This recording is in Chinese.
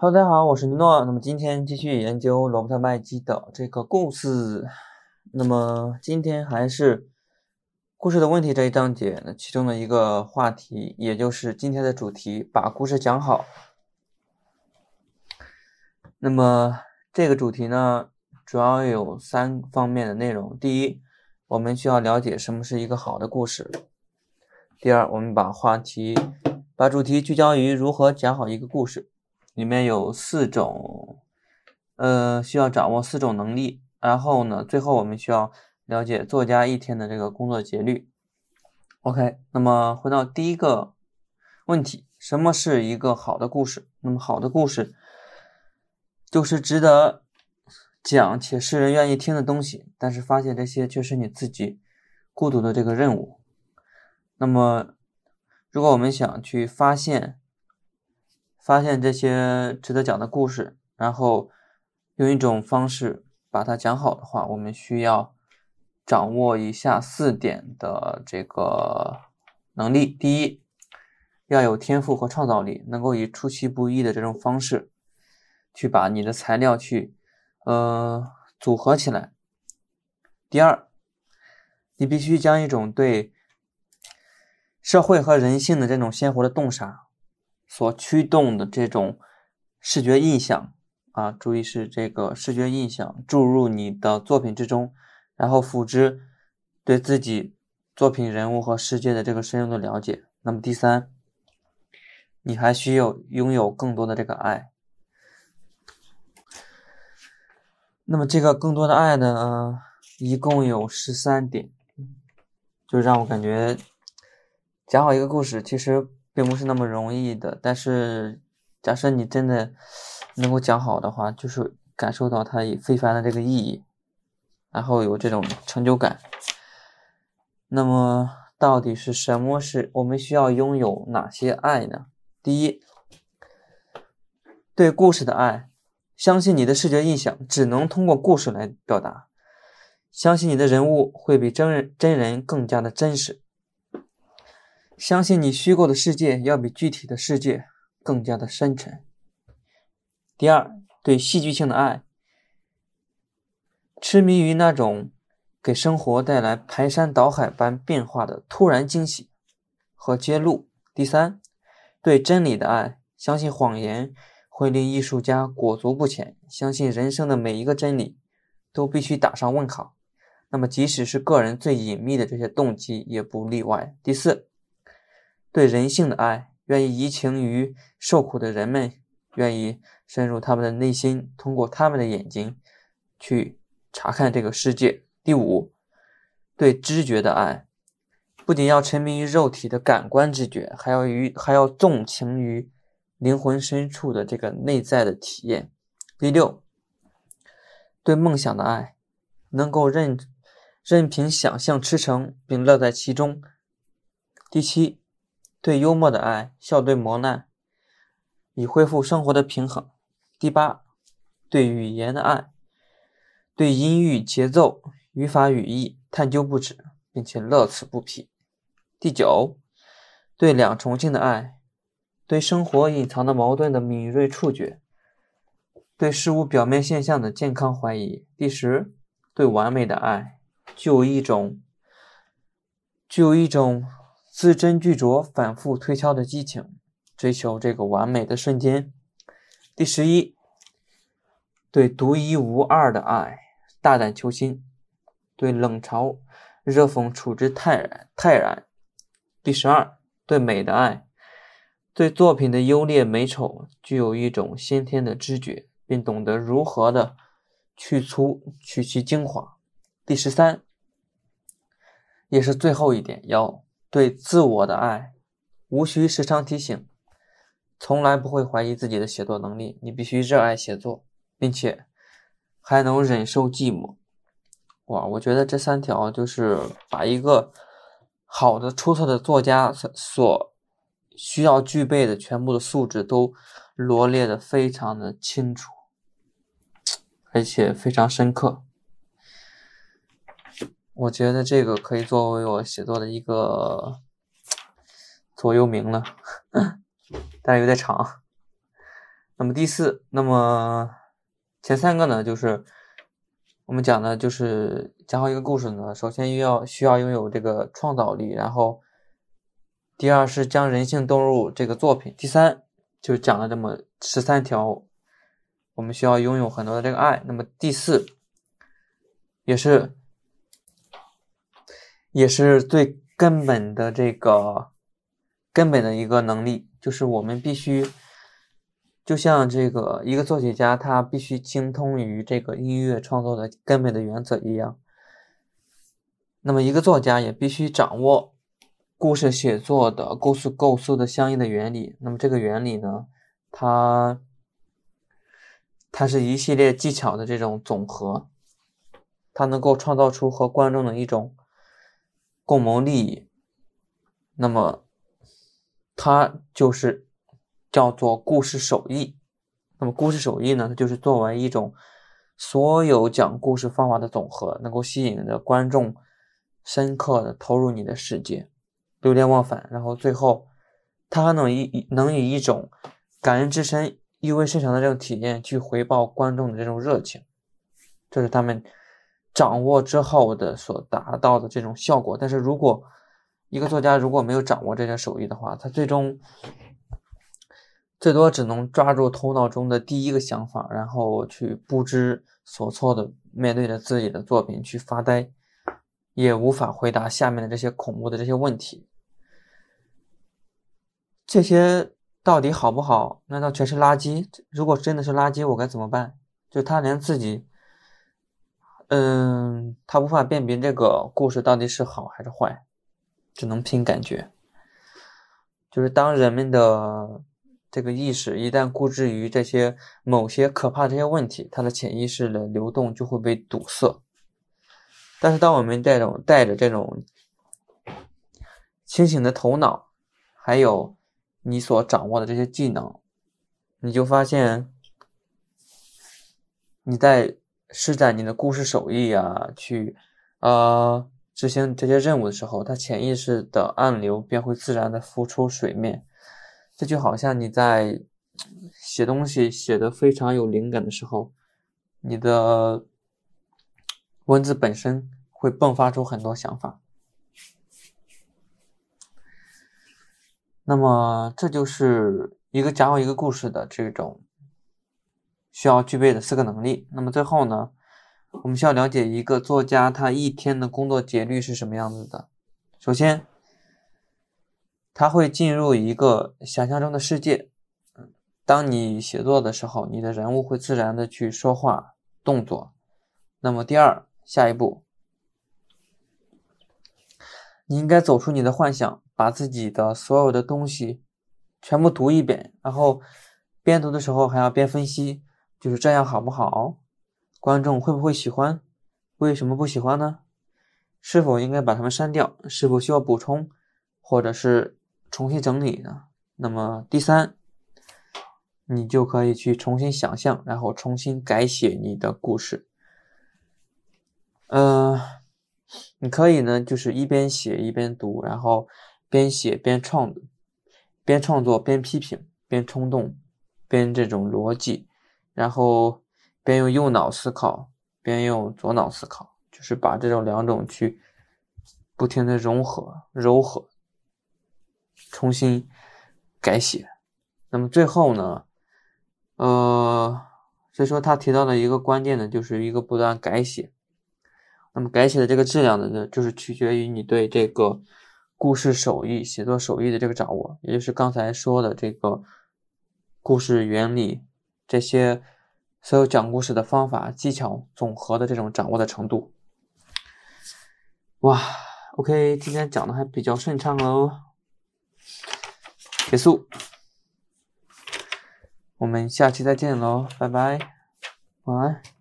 Hello，大家好，我是尼诺。那么今天继续研究罗伯特麦基的这个故事。那么今天还是故事的问题这一章节，那其中的一个话题，也就是今天的主题，把故事讲好。那么这个主题呢，主要有三方面的内容。第一，我们需要了解什么是一个好的故事。第二，我们把话题、把主题聚焦于如何讲好一个故事。里面有四种，呃，需要掌握四种能力。然后呢，最后我们需要了解作家一天的这个工作节律。OK，那么回到第一个问题，什么是一个好的故事？那么好的故事就是值得讲且世人愿意听的东西，但是发现这些却是你自己孤独的这个任务。那么，如果我们想去发现，发现这些值得讲的故事，然后用一种方式把它讲好的话，我们需要掌握以下四点的这个能力：第一，要有天赋和创造力，能够以出其不意的这种方式去把你的材料去呃组合起来；第二，你必须将一种对社会和人性的这种鲜活的洞察。所驱动的这种视觉印象啊，注意是这个视觉印象注入你的作品之中，然后辅之对自己作品人物和世界的这个深入的了解。那么第三，你还需要拥有更多的这个爱。那么这个更多的爱呢，一共有十三点，就让我感觉讲好一个故事，其实。并不是那么容易的，但是假设你真的能够讲好的话，就是感受到它非凡的这个意义，然后有这种成就感。那么，到底是什么是我们需要拥有哪些爱呢？第一，对故事的爱，相信你的视觉印象只能通过故事来表达，相信你的人物会比真人真人更加的真实。相信你虚构的世界要比具体的世界更加的深沉。第二，对戏剧性的爱，痴迷于那种给生活带来排山倒海般变化的突然惊喜和揭露。第三，对真理的爱，相信谎言会令艺术家裹足不前，相信人生的每一个真理都必须打上问号。那么，即使是个人最隐秘的这些动机也不例外。第四。对人性的爱，愿意移情于受苦的人们，愿意深入他们的内心，通过他们的眼睛去查看这个世界。第五，对知觉的爱，不仅要沉迷于肉体的感官知觉，还要于还要纵情于灵魂深处的这个内在的体验。第六，对梦想的爱，能够任任凭想象驰骋，并乐在其中。第七。对幽默的爱，笑对磨难，以恢复生活的平衡。第八，对语言的爱，对音域、节奏、语法、语义探究不止，并且乐此不疲。第九，对两重性的爱，对生活隐藏的矛盾的敏锐触觉，对事物表面现象的健康怀疑。第十，对完美的爱，具有一种，具有一种。字斟句酌、反复推敲的激情，追求这个完美的瞬间。第十一，对独一无二的爱，大胆求新，对冷嘲热讽处之泰然泰然。第十二，对美的爱，对作品的优劣美丑具有一种先天的知觉，并懂得如何的去粗取其精华。第十三，也是最后一点要。对自我的爱，无需时常提醒，从来不会怀疑自己的写作能力。你必须热爱写作，并且还能忍受寂寞。哇，我觉得这三条就是把一个好的、出色的作家所需要具备的全部的素质都罗列的非常的清楚，而且非常深刻。我觉得这个可以作为我写作的一个座右铭了，但是有点长。那么第四，那么前三个呢，就是我们讲的，就是讲好一个故事呢，首先要需要拥有这个创造力，然后第二是将人性动入这个作品，第三就讲了这么十三条，我们需要拥有很多的这个爱。那么第四也是也是最根本的这个根本的一个能力，就是我们必须。就像这个一个作曲家，他必须精通于这个音乐创作的根本的原则一样，那么一个作家也必须掌握故事写作的故事构思的相应的原理。那么这个原理呢，它它是一系列技巧的这种总和，它能够创造出和观众的一种共谋利益。那么它就是。叫做故事手艺，那么故事手艺呢？它就是作为一种所有讲故事方法的总和，能够吸引着观众深刻的投入你的世界，流连忘返。然后最后，它还能以能以一种感人至深、意味深长的这种体验去回报观众的这种热情，这是他们掌握之后的所达到的这种效果。但是如果一个作家如果没有掌握这些手艺的话，他最终。最多只能抓住头脑中的第一个想法，然后去不知所措的面对着自己的作品去发呆，也无法回答下面的这些恐怖的这些问题。这些到底好不好？难道全是垃圾？如果真的是垃圾，我该怎么办？就他连自己，嗯，他无法辨别这个故事到底是好还是坏，只能凭感觉。就是当人们的。这个意识一旦固执于这些某些可怕这些问题，他的潜意识的流动就会被堵塞。但是，当我们这种带着这种清醒的头脑，还有你所掌握的这些技能，你就发现你在施展你的故事手艺啊，去呃执行这些任务的时候，它潜意识的暗流便会自然的浮出水面。这就好像你在写东西写的非常有灵感的时候，你的文字本身会迸发出很多想法。那么，这就是一个讲好一个故事的这种需要具备的四个能力。那么最后呢，我们需要了解一个作家他一天的工作节律是什么样子的。首先。他会进入一个想象中的世界。当你写作的时候，你的人物会自然的去说话、动作。那么，第二，下一步，你应该走出你的幻想，把自己的所有的东西全部读一遍，然后边读的时候还要边分析，就是这样好不好？观众会不会喜欢？为什么不喜欢呢？是否应该把它们删掉？是否需要补充？或者是？重新整理呢？那么第三，你就可以去重新想象，然后重新改写你的故事。呃，你可以呢，就是一边写一边读，然后边写边创，边创作边批评，边冲动，边这种逻辑，然后边用右脑思考，边用左脑思考，就是把这种两种去不停的融合、糅合。重新改写，那么最后呢？呃，所以说他提到的一个关键呢，就是一个不断改写。那么改写的这个质量呢，就是取决于你对这个故事手艺、写作手艺的这个掌握，也就是刚才说的这个故事原理，这些所有讲故事的方法、技巧总和的这种掌握的程度。哇，OK，今天讲的还比较顺畅哦。结束，我们下期再见喽，拜拜，晚安。